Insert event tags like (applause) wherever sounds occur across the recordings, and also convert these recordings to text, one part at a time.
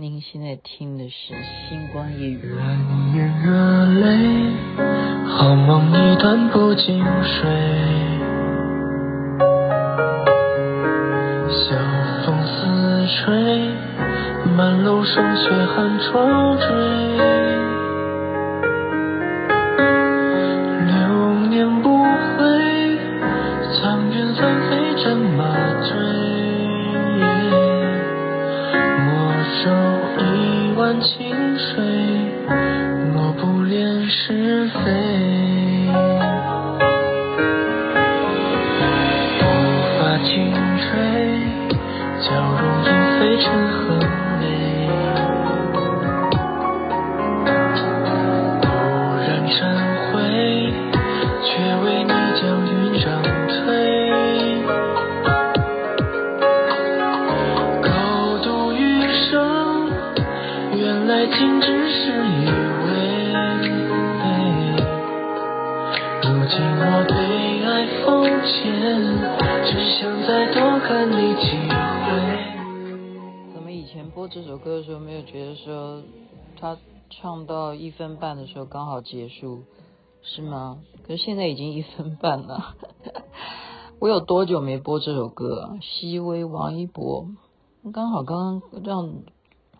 您现在听的是《星光夜语》。满眼热泪，好梦一段不经睡。晓风似吹，满楼霜雪寒窗是非无法轻吹娇容已碎成很泪蓦然忏悔却为你想再多看你几回。怎么以前播。这首歌的时候没有觉得说他唱到一分半的时候刚好结束，是吗？可是现在已经一分半了。我有多久没播这首歌啊？熹微、王一博，刚好刚刚这样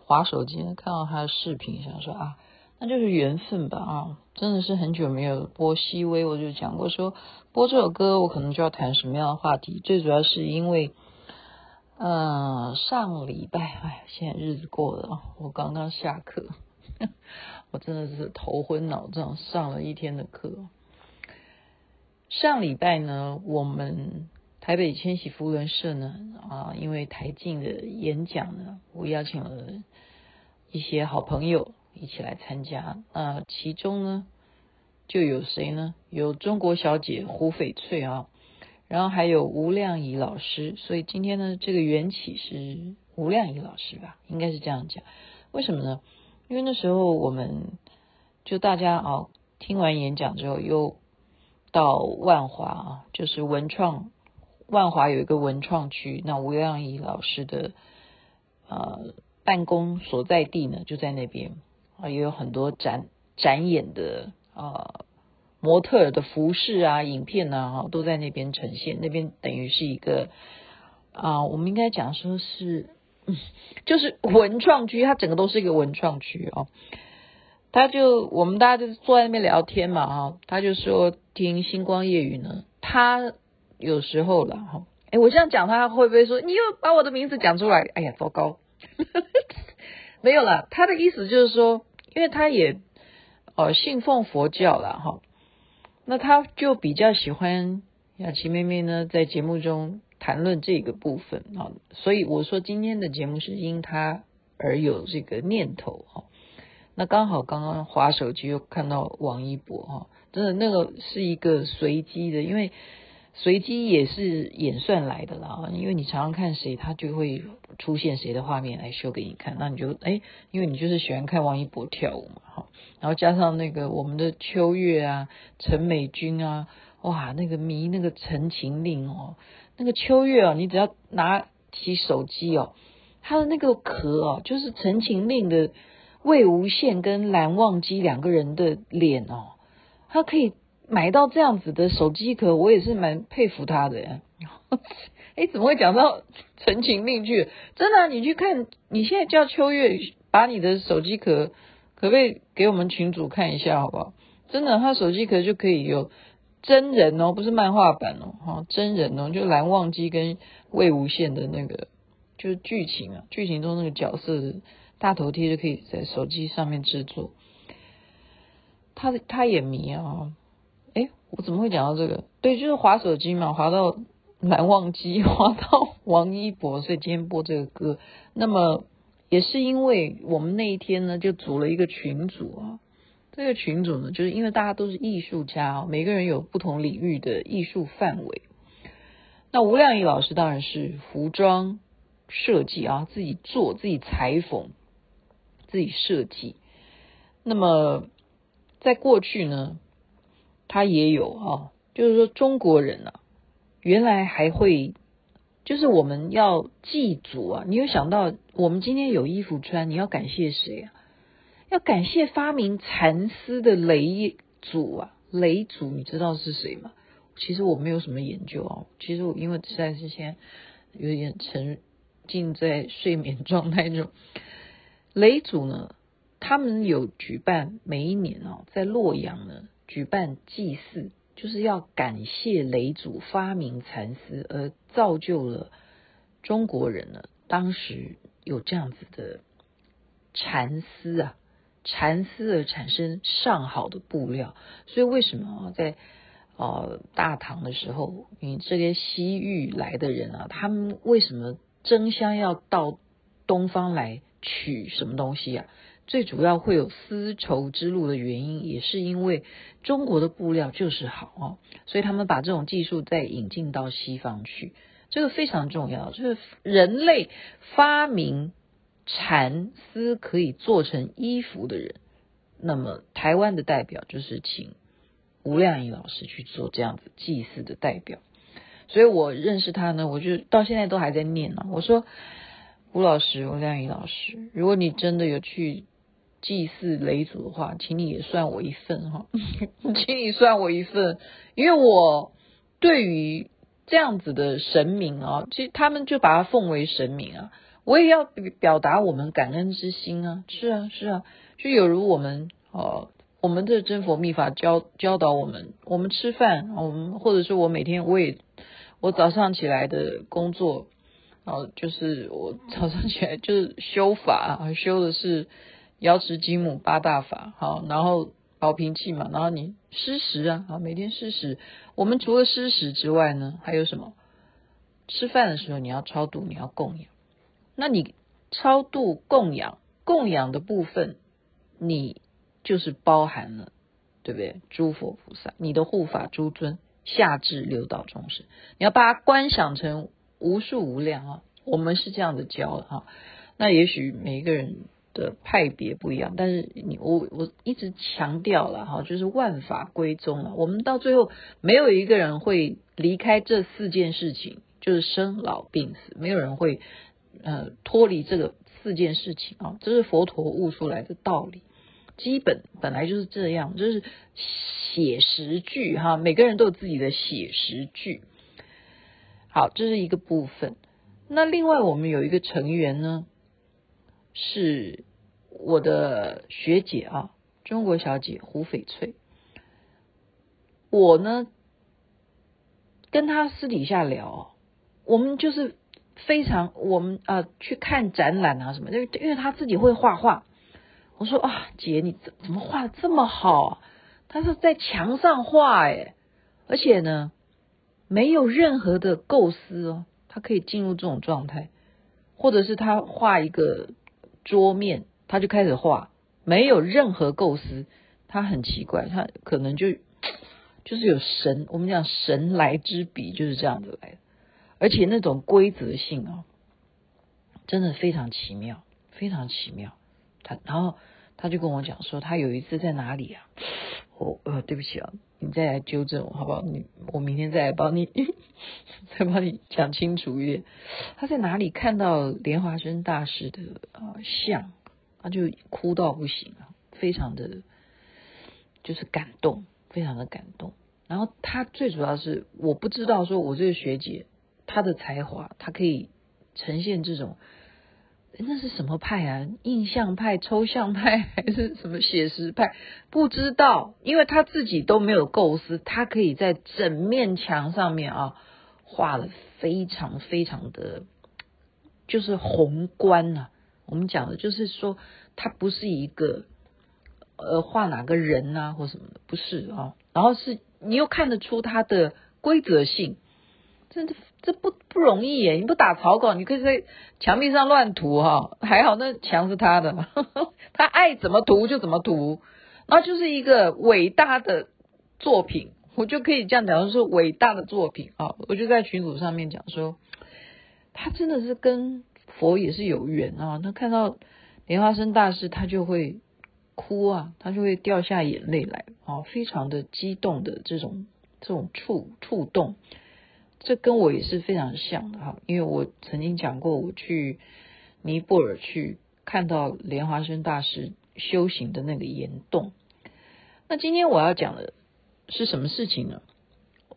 滑手机看到他的视频，想说啊，那就是缘分吧啊！真的是很久没有播熹微，我就讲过说播这首歌，我可能就要谈什么样的话题。最主要是因为。嗯，上礼拜，哎，现在日子过了，我刚刚下课，(laughs) 我真的是头昏脑胀，上了一天的课。上礼拜呢，我们台北千禧扶轮社呢，啊，因为台静的演讲呢，我邀请了一些好朋友一起来参加。啊，其中呢，就有谁呢？有中国小姐胡翡翠啊。然后还有吴亮仪老师，所以今天呢，这个缘起是吴亮仪老师吧，应该是这样讲。为什么呢？因为那时候我们就大家啊，听完演讲之后，又到万华啊，就是文创万华有一个文创区，那吴亮仪老师的呃办公所在地呢，就在那边啊，也有很多展展演的啊。模特的服饰啊、影片啊，都在那边呈现。那边等于是一个啊，我们应该讲说是，(laughs) 就是文创区，它整个都是一个文创区哦。他就我们大家就坐在那边聊天嘛，哈，他就说听星光夜语呢，他有时候了哈，哎，我这样讲他会不会说你又把我的名字讲出来？哎呀，糟糕，(laughs) 没有了。他的意思就是说，因为他也哦信奉佛教了哈。那他就比较喜欢雅琪妹妹呢，在节目中谈论这个部分啊，所以我说今天的节目是因他而有这个念头哈。那刚好刚刚滑手机又看到王一博哈，真的那个是一个随机的，因为。随机也是演算来的啦，因为你常常看谁，他就会出现谁的画面来秀给你看，那你就哎，因为你就是喜欢看王一博跳舞嘛，哈，然后加上那个我们的秋月啊，陈美君啊，哇，那个迷那个《陈情令》哦，那个秋月啊，你只要拿起手机哦，他的那个壳哦，就是《陈情令》的魏无羡跟蓝忘机两个人的脸哦，他可以。买到这样子的手机壳，我也是蛮佩服他的呀。(laughs) 哎，怎么会讲到《陈情令》去？真的，你去看，你现在叫秋月把你的手机壳，可不可以给我们群主看一下，好不好？真的，他手机壳就可以有真人哦，不是漫画版哦，哈，真人哦，就蓝忘机跟魏无羡的那个，就是剧情啊，剧情中那个角色的大头贴就可以在手机上面制作。他他也迷啊。我怎么会讲到这个？对，就是滑手机嘛，滑到蓝忘机，(laughs) 滑到王一博，所以今天播这个歌。那么也是因为我们那一天呢，就组了一个群组啊。这个群组呢，就是因为大家都是艺术家，每个人有不同领域的艺术范围。那吴亮义老师当然是服装设计啊，自己做，自己裁缝，自己设计。那么在过去呢，他也有哈，就是说中国人啊，原来还会就是我们要祭祖啊！你有想到我们今天有衣服穿，你要感谢谁啊？要感谢发明蚕丝的嫘祖啊！嫘祖你知道是谁吗？其实我没有什么研究啊。其实我因为实在是现在有点沉浸在睡眠状态中。嫘祖呢，他们有举办每一年啊，在洛阳呢举办祭祀。就是要感谢嫘祖发明蚕丝，而造就了中国人呢。当时有这样子的蚕丝啊，蚕丝而产生上好的布料。所以为什么，在呃大唐的时候，你这些西域来的人啊，他们为什么争相要到东方来取什么东西啊？最主要会有丝绸之路的原因，也是因为中国的布料就是好哦，所以他们把这种技术再引进到西方去，这个非常重要。就是人类发明蚕丝可以做成衣服的人，那么台湾的代表就是请吴亮仪老师去做这样子祭祀的代表。所以我认识他呢，我就到现在都还在念呢。我说吴老师，吴亮仪老师，如果你真的有去。祭祀雷祖的话，请你也算我一份哈，(laughs) 请你算我一份，因为我对于这样子的神明啊，其实他们就把它奉为神明啊，我也要表达我们感恩之心啊，是啊是啊，就有如我们呃，我们的真佛密法教教导我们，我们吃饭，我们或者是我每天我也我早上起来的工作，呃，就是我早上起来就是修法啊，修的是。瑶池金母八大法，好，然后保平气嘛，然后你施食啊，好，每天施食。我们除了施食之外呢，还有什么？吃饭的时候你要超度，你要供养。那你超度供养，供养的部分，你就是包含了，对不对？诸佛菩萨，你的护法诸尊，下至六道众生，你要把它观想成无数无量啊。我们是这样的教的哈。那也许每一个人。的派别不一样，但是你我我一直强调了哈，就是万法归宗了。我们到最后没有一个人会离开这四件事情，就是生老病死，没有人会呃脱离这个四件事情啊。这是佛陀悟出来的道理，基本本来就是这样，就是写实句哈。每个人都有自己的写实句。好，这是一个部分。那另外我们有一个成员呢，是。我的学姐啊，中国小姐胡翡翠，我呢跟她私底下聊，我们就是非常我们啊去看展览啊什么，因为因为她自己会画画，我说啊姐你怎怎么画的这么好啊？她是在墙上画诶，而且呢没有任何的构思哦，她可以进入这种状态，或者是她画一个桌面。他就开始画，没有任何构思，他很奇怪，他可能就就是有神，我们讲神来之笔就是这样子来的，而且那种规则性啊，真的非常奇妙，非常奇妙。他然后他就跟我讲说，他有一次在哪里啊？我呃，对不起啊，你再来纠正我好不好？你我明天再来帮你 (laughs) 再帮你讲清楚一点。他在哪里看到莲华生大师的啊、呃、像？他就哭到不行啊，非常的，就是感动，非常的感动。然后他最主要是，我不知道说我这个学姐她的才华，她可以呈现这种，那是什么派啊？印象派、抽象派 (laughs) 还是什么写实派？不知道，因为他自己都没有构思，他可以在整面墙上面啊画了非常非常的，就是宏观啊。我们讲的就是说，他不是一个呃画哪个人啊或什么的，不是啊。然后是你又看得出他的规则性，真的这不不容易耶。你不打草稿，你可以在墙壁上乱涂哈，还好那墙是他的，(laughs) 他爱怎么涂就怎么涂，然后就是一个伟大的作品，我就可以这样讲，说伟大的作品啊。我就在群组上面讲说，他真的是跟。佛也是有缘啊，他看到莲花生大师，他就会哭啊，他就会掉下眼泪来啊，非常的激动的这种这种触触动。这跟我也是非常像的哈，因为我曾经讲过，我去尼泊尔去看到莲花生大师修行的那个岩洞。那今天我要讲的是什么事情呢？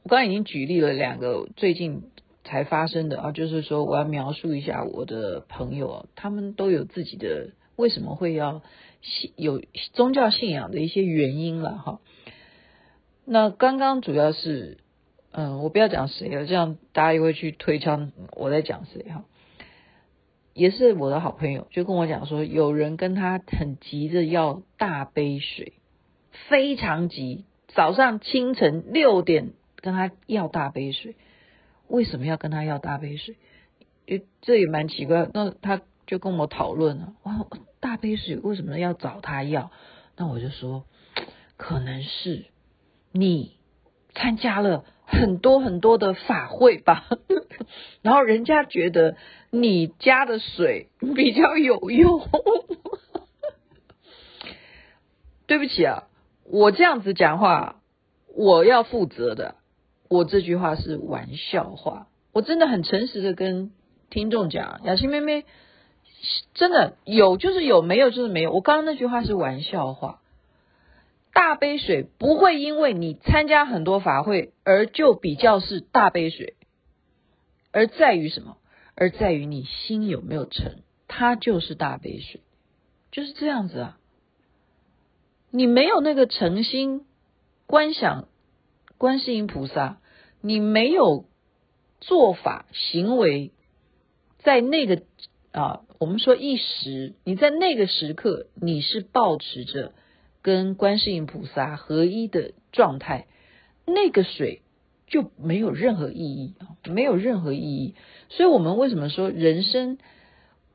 我刚才已经举例了两个最近才发生的啊，就是说我要描述一下我的朋友，他们都有自己的为什么会要信有宗教信仰的一些原因了哈。那刚刚主要是，嗯，我不要讲谁了，这样大家又会去推敲我在讲谁哈。也是我的好朋友，就跟我讲说，有人跟他很急着要大杯水，非常急，早上清晨六点跟他要大杯水。为什么要跟他要大杯水？这也蛮奇怪。那他就跟我讨论了，哇，大杯水为什么要找他要？那我就说，可能是。你参加了很多很多的法会吧，(laughs) 然后人家觉得你加的水比较有用。(laughs) 对不起啊，我这样子讲话，我要负责的。我这句话是玩笑话，我真的很诚实的跟听众讲，雅琪妹妹真的有就是有，没有就是没有。我刚刚那句话是玩笑话。大杯水不会因为你参加很多法会而就比较是大杯水，而在于什么？而在于你心有没有诚，它就是大杯水，就是这样子啊。你没有那个诚心观想观世音菩萨，你没有做法行为，在那个啊，我们说一时，你在那个时刻，你是保持着。跟观世音菩萨合一的状态，那个水就没有任何意义啊，没有任何意义。所以，我们为什么说人生？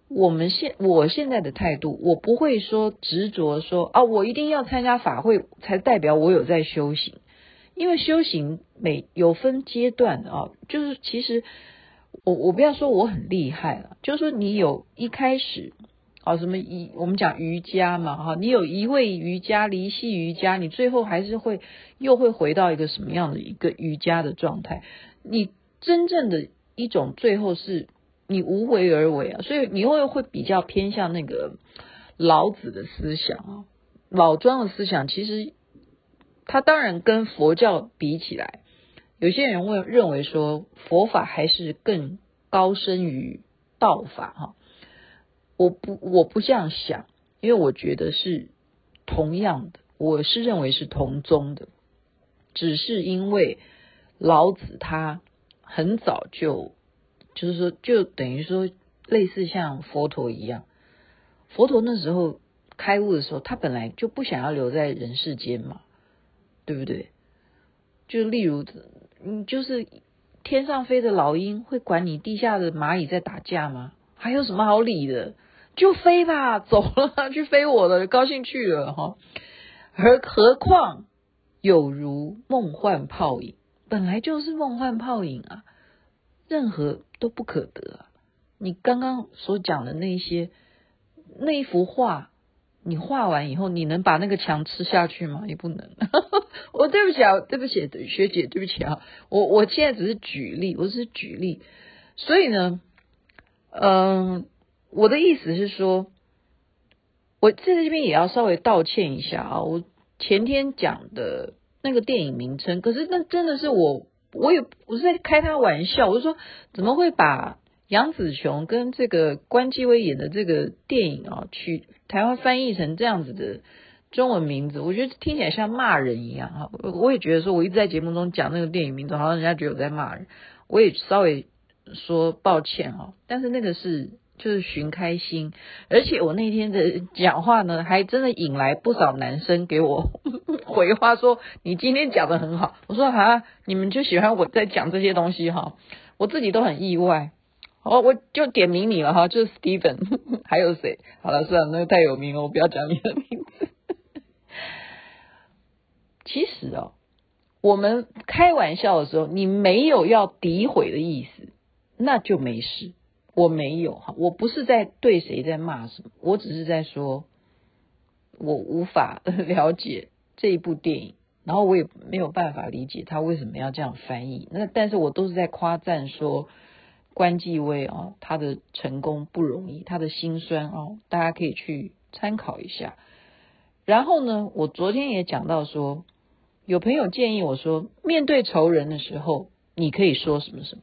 我们现我现在的态度，我不会说执着说啊，我一定要参加法会才代表我有在修行，因为修行每有分阶段啊。就是其实我我不要说我很厉害了，就是说你有一开始。好，什么一我们讲瑜伽嘛，哈，你有一位瑜伽离系瑜伽，你最后还是会又会回到一个什么样的一个瑜伽的状态？你真正的一种最后是你无为而为啊，所以你会会比较偏向那个老子的思想啊，老庄的思想，其实他当然跟佛教比起来，有些人会认为说佛法还是更高深于道法哈。我不，我不这样想，因为我觉得是同样的，我是认为是同宗的，只是因为老子他很早就，就是说，就等于说类似像佛陀一样，佛陀那时候开悟的时候，他本来就不想要留在人世间嘛，对不对？就例如，你就是天上飞的老鹰会管你地下的蚂蚁在打架吗？还有什么好理的？就飞吧，走了，去飞我的，高兴去了哈。(laughs) 而何况有如梦幻泡影，本来就是梦幻泡影啊，任何都不可得啊。你刚刚所讲的那些那一幅画，你画完以后，你能把那个墙吃下去吗？也不能。(laughs) 我对不起啊，对不起，学姐，对不起啊。我我现在只是举例，我只是举例。所以呢，嗯。我的意思是说，我在这边也要稍微道歉一下啊！我前天讲的那个电影名称，可是那真的是我，我也我是在开他玩笑。我就说，怎么会把杨紫琼跟这个关继威演的这个电影啊，取台湾翻译成这样子的中文名字？我觉得听起来像骂人一样啊！我也觉得说，我一直在节目中讲那个电影名字，好像人家觉得我在骂人。我也稍微说抱歉啊，但是那个是。就是寻开心，而且我那天的讲话呢，还真的引来不少男生给我 (laughs) 回话说，你今天讲的很好。我说啊，你们就喜欢我在讲这些东西哈，我自己都很意外。哦，我就点名你了哈，就是 Steven，(laughs) 还有谁？好了，算了，那个太有名了，我不要讲你的名字。(laughs) 其实哦，我们开玩笑的时候，你没有要诋毁的意思，那就没事。我没有哈，我不是在对谁在骂什么，我只是在说，我无法 (laughs) 了解这一部电影然后我也没有办法理解他为什么要这样翻译。那但是我都是在夸赞说关继威啊，他的成功不容易，他的辛酸啊，大家可以去参考一下。然后呢，我昨天也讲到说，有朋友建议我说，面对仇人的时候，你可以说什么什么。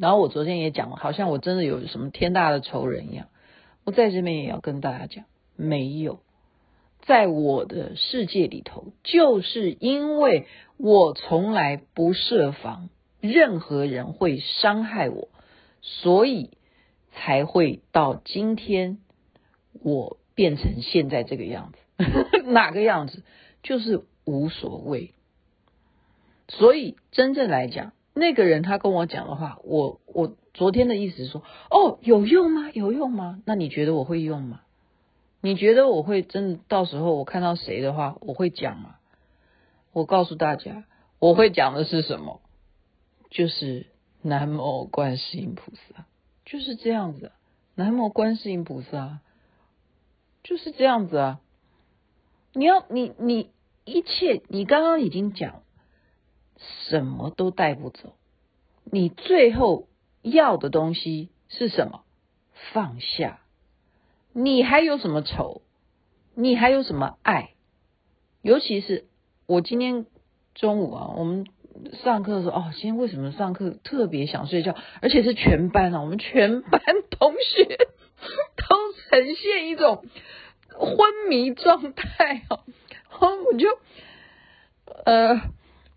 然后我昨天也讲了，好像我真的有什么天大的仇人一样。我在这边也要跟大家讲，没有，在我的世界里头，就是因为我从来不设防任何人会伤害我，所以才会到今天我变成现在这个样子。(laughs) 哪个样子？就是无所谓。所以真正来讲。那个人他跟我讲的话，我我昨天的意思是说，哦，有用吗？有用吗？那你觉得我会用吗？你觉得我会真的到时候我看到谁的话，我会讲吗？我告诉大家，我会讲的是什么？就是南无观世音菩萨，就是这样子。南无观世音菩萨，就是这样子啊。你要你你一切，你刚刚已经讲。什么都带不走，你最后要的东西是什么？放下。你还有什么仇？你还有什么爱？尤其是我今天中午啊，我们上课的时候，哦，今天为什么上课特别想睡觉？而且是全班啊，我们全班同学 (laughs) 都呈现一种昏迷状态啊，然后我就呃。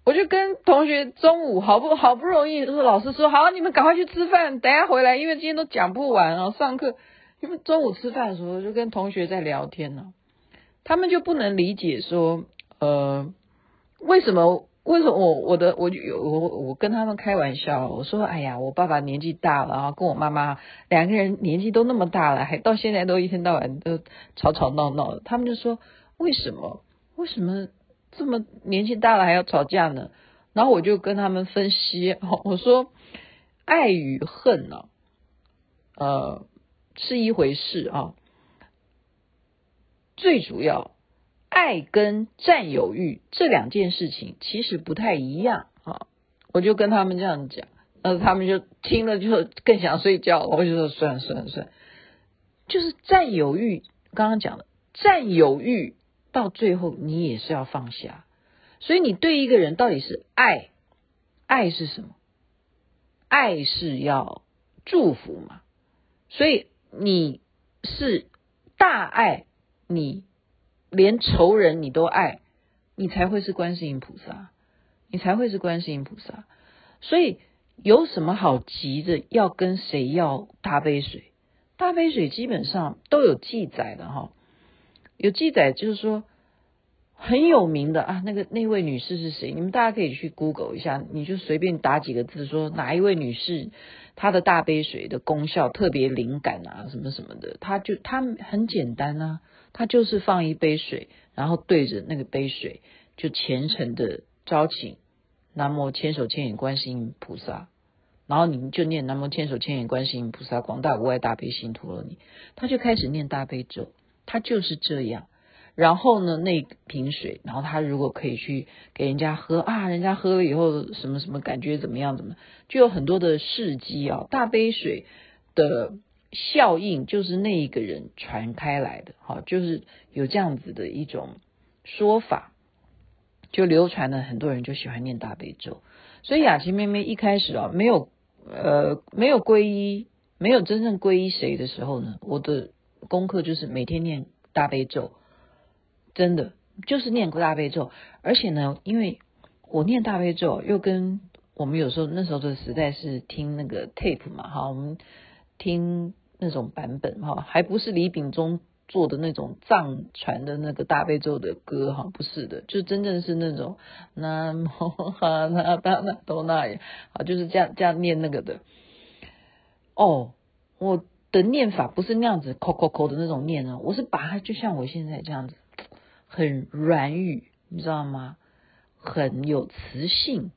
我就跟同学中午好不好不容易，就是老师说好，你们赶快去吃饭，等下回来，因为今天都讲不完啊。上课因为中午吃饭的时候就跟同学在聊天呢，他们就不能理解说，呃，为什么为什么我我的我有我我跟他们开玩笑，我说哎呀，我爸爸年纪大了啊，跟我妈妈两个人年纪都那么大了，还到现在都一天到晚都吵吵闹闹的，他们就说为什么为什么？这么年纪大了还要吵架呢？然后我就跟他们分析，(laughs) 我说爱与恨呢，呃，是一回事啊。最主要，爱跟占有欲这两件事情其实不太一样啊。我就跟他们这样讲，呃，他们就听了就更想睡觉。我就说算了算了算，就是占有欲，刚刚讲的占有欲。到最后，你也是要放下。所以，你对一个人到底是爱，爱是什么？爱是要祝福嘛。所以，你是大爱，你连仇人你都爱，你才会是观世音菩萨，你才会是观世音菩萨。所以，有什么好急着要跟谁要大杯水？大杯水基本上都有记载的哈。有记载，就是说很有名的啊，那个那位女士是谁？你们大家可以去 Google 一下，你就随便打几个字，说哪一位女士她的大杯水的功效特别灵感啊，什么什么的，她就她很简单啊，她就是放一杯水，然后对着那个杯水就虔诚的招请南无千手千眼观世音菩萨，然后你们就念南无千手千眼观世音菩萨广大无碍大悲心陀罗尼，她就开始念大悲咒。他就是这样，然后呢，那瓶水，然后他如果可以去给人家喝啊，人家喝了以后什么什么感觉怎么样？怎么就有很多的事迹啊？大杯水的效应就是那一个人传开来的，好，就是有这样子的一种说法，就流传了，很多人就喜欢念大悲咒。所以雅琪妹妹一开始啊，没有呃没有皈依，没有真正皈依谁的时候呢，我的。功课就是每天念大悲咒，真的就是念过大悲咒，而且呢，因为我念大悲咒又跟我们有时候那时候的时代是听那个 tape 嘛，哈，我们听那种版本哈，还不是李炳忠做的那种藏传的那个大悲咒的歌哈，不是的，就真正是那种南无哈那达那多那耶，啊，就是这样这样念那个的。哦，我。的念法不是那样子，抠抠抠的那种念呢，我是把它就像我现在这样子，很软语，你知道吗？很有磁性，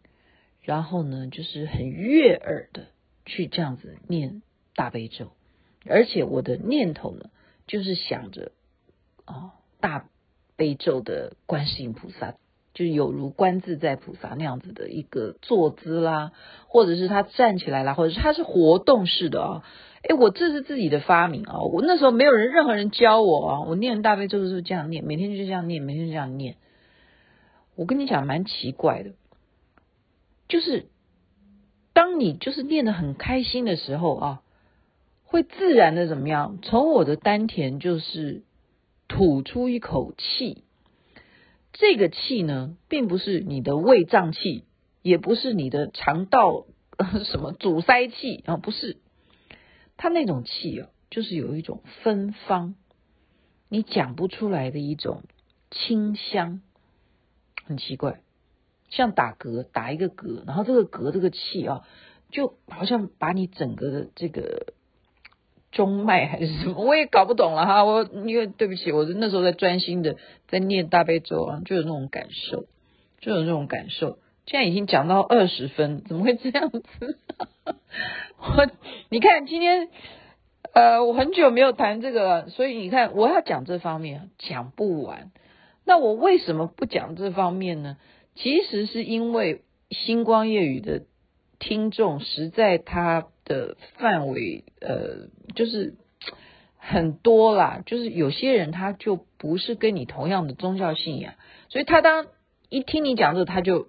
然后呢，就是很悦耳的去这样子念大悲咒，而且我的念头呢，就是想着哦，大悲咒的观世音菩萨就有如观自在菩萨那样子的一个坐姿啦，或者是他站起来啦，或者是他是活动式的啊。哎，我这是自己的发明啊！我那时候没有人，任何人教我啊。我念大悲咒就是这样念，每天就这样念，每天就这样念。我跟你讲，蛮奇怪的，就是当你就是念得很开心的时候啊，会自然的怎么样？从我的丹田就是吐出一口气，这个气呢，并不是你的胃胀气，也不是你的肠道什么阻塞气 (laughs) 啊，不是。它那种气啊，就是有一种芬芳，你讲不出来的一种清香，很奇怪，像打嗝，打一个嗝，然后这个嗝这个气啊，就好像把你整个的这个中脉还是什么，(laughs) 我也搞不懂了哈。我因为对不起，我那时候在专心的在念大悲咒啊，就有那种感受，就有那种感受。现在已经讲到二十分，怎么会这样子？(laughs) 我你看今天，呃，我很久没有谈这个了，所以你看我要讲这方面讲不完。那我为什么不讲这方面呢？其实是因为星光夜语的听众实在他的范围呃，就是很多啦，就是有些人他就不是跟你同样的宗教信仰，所以他当一听你讲这，他就。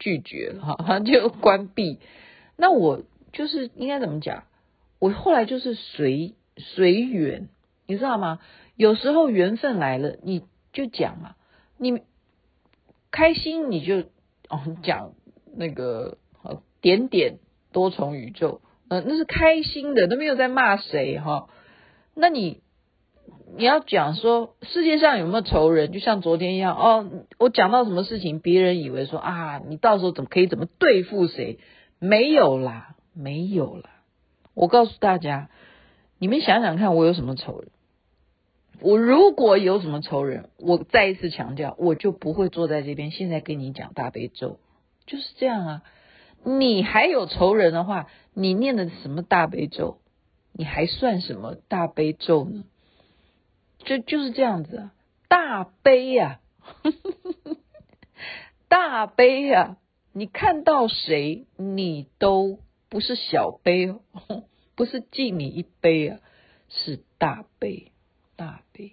拒绝了哈，(laughs) 他就关闭。那我就是应该怎么讲？我后来就是随随缘，你知道吗？有时候缘分来了，你就讲嘛。你开心你就哦讲那个点点多重宇宙，嗯，那是开心的，都没有在骂谁哈。那你。你要讲说世界上有没有仇人，就像昨天一样哦。我讲到什么事情，别人以为说啊，你到时候怎么可以怎么对付谁？没有啦，没有啦。我告诉大家，你们想想看，我有什么仇人？我如果有什么仇人，我再一次强调，我就不会坐在这边，现在跟你讲大悲咒，就是这样啊。你还有仇人的话，你念的什么大悲咒？你还算什么大悲咒呢？就就是这样子啊，大悲呀，(laughs) 大悲呀！你看到谁，你都不是小悲哦，(laughs) 不是敬你一杯啊，是大悲，大悲。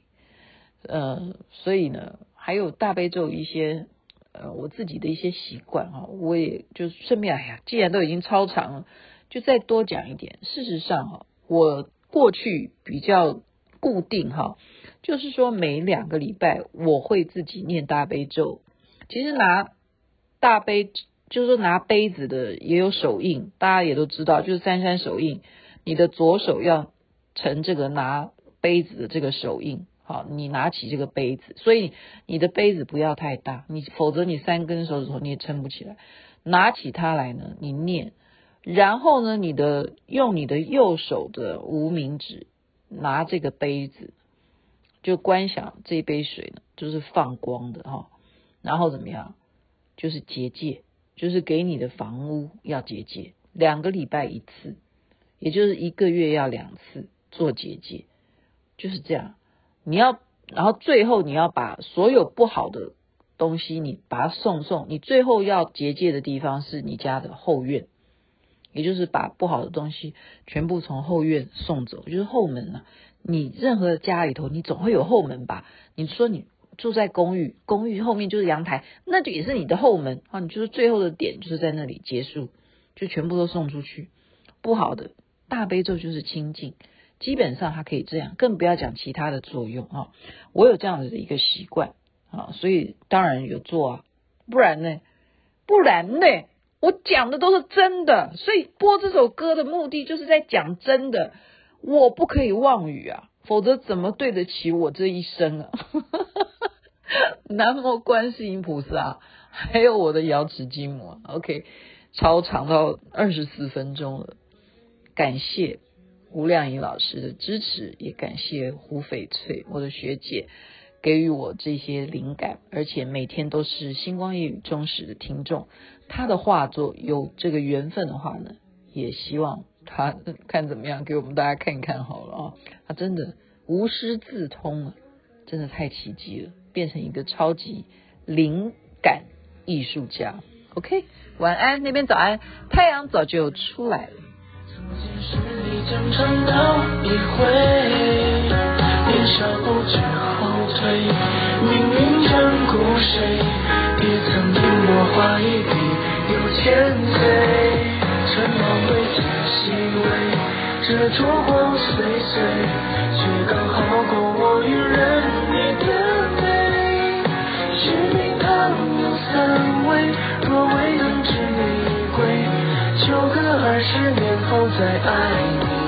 呃，所以呢，还有大悲咒一些呃，我自己的一些习惯哈，我也就顺便，哎呀，既然都已经超长了，就再多讲一点。事实上哈，我过去比较固定哈。就是说，每两个礼拜我会自己念大悲咒。其实拿大悲，就是说拿杯子的也有手印，大家也都知道，就是三山手印。你的左手要成这个拿杯子的这个手印，好，你拿起这个杯子，所以你的杯子不要太大，你否则你三根手指头你也撑不起来。拿起它来呢，你念，然后呢，你的用你的右手的无名指拿这个杯子。就观想这杯水呢，就是放光的哈，然后怎么样？就是结界，就是给你的房屋要结界，两个礼拜一次，也就是一个月要两次做结界，就是这样。你要，然后最后你要把所有不好的东西，你把它送送。你最后要结界的地方是你家的后院，也就是把不好的东西全部从后院送走，就是后门了。你任何家里头，你总会有后门吧？你说你住在公寓，公寓后面就是阳台，那就也是你的后门啊。你就是最后的点，就是在那里结束，就全部都送出去。不好的大悲咒就是清净，基本上它可以这样，更不要讲其他的作用啊。我有这样子的一个习惯啊，所以当然有做啊，不然呢？不然呢？我讲的都是真的，所以播这首歌的目的就是在讲真的。我不可以妄语啊，否则怎么对得起我这一生啊？(laughs) 南无观世音菩萨，还有我的瑶池金母。OK，超长到二十四分钟了，感谢吴亮仪老师的支持，也感谢胡翡翠我的学姐给予我这些灵感，而且每天都是星光夜雨忠实的听众。他的画作有这个缘分的话呢，也希望。他看怎么样，给我们大家看一看好了啊！他真的无师自通了，真的太奇迹了，变成一个超级灵感艺术家。OK，晚安，那边早安，太阳早就出来了。如今是你将唱老一回，年少不知后退，命运眷顾谁，也曾听我话一笔又千岁，沉默未解，细微这烛光碎碎，却刚好够我一人。你的美，是名堂有三位，若未能知。十年后再爱你，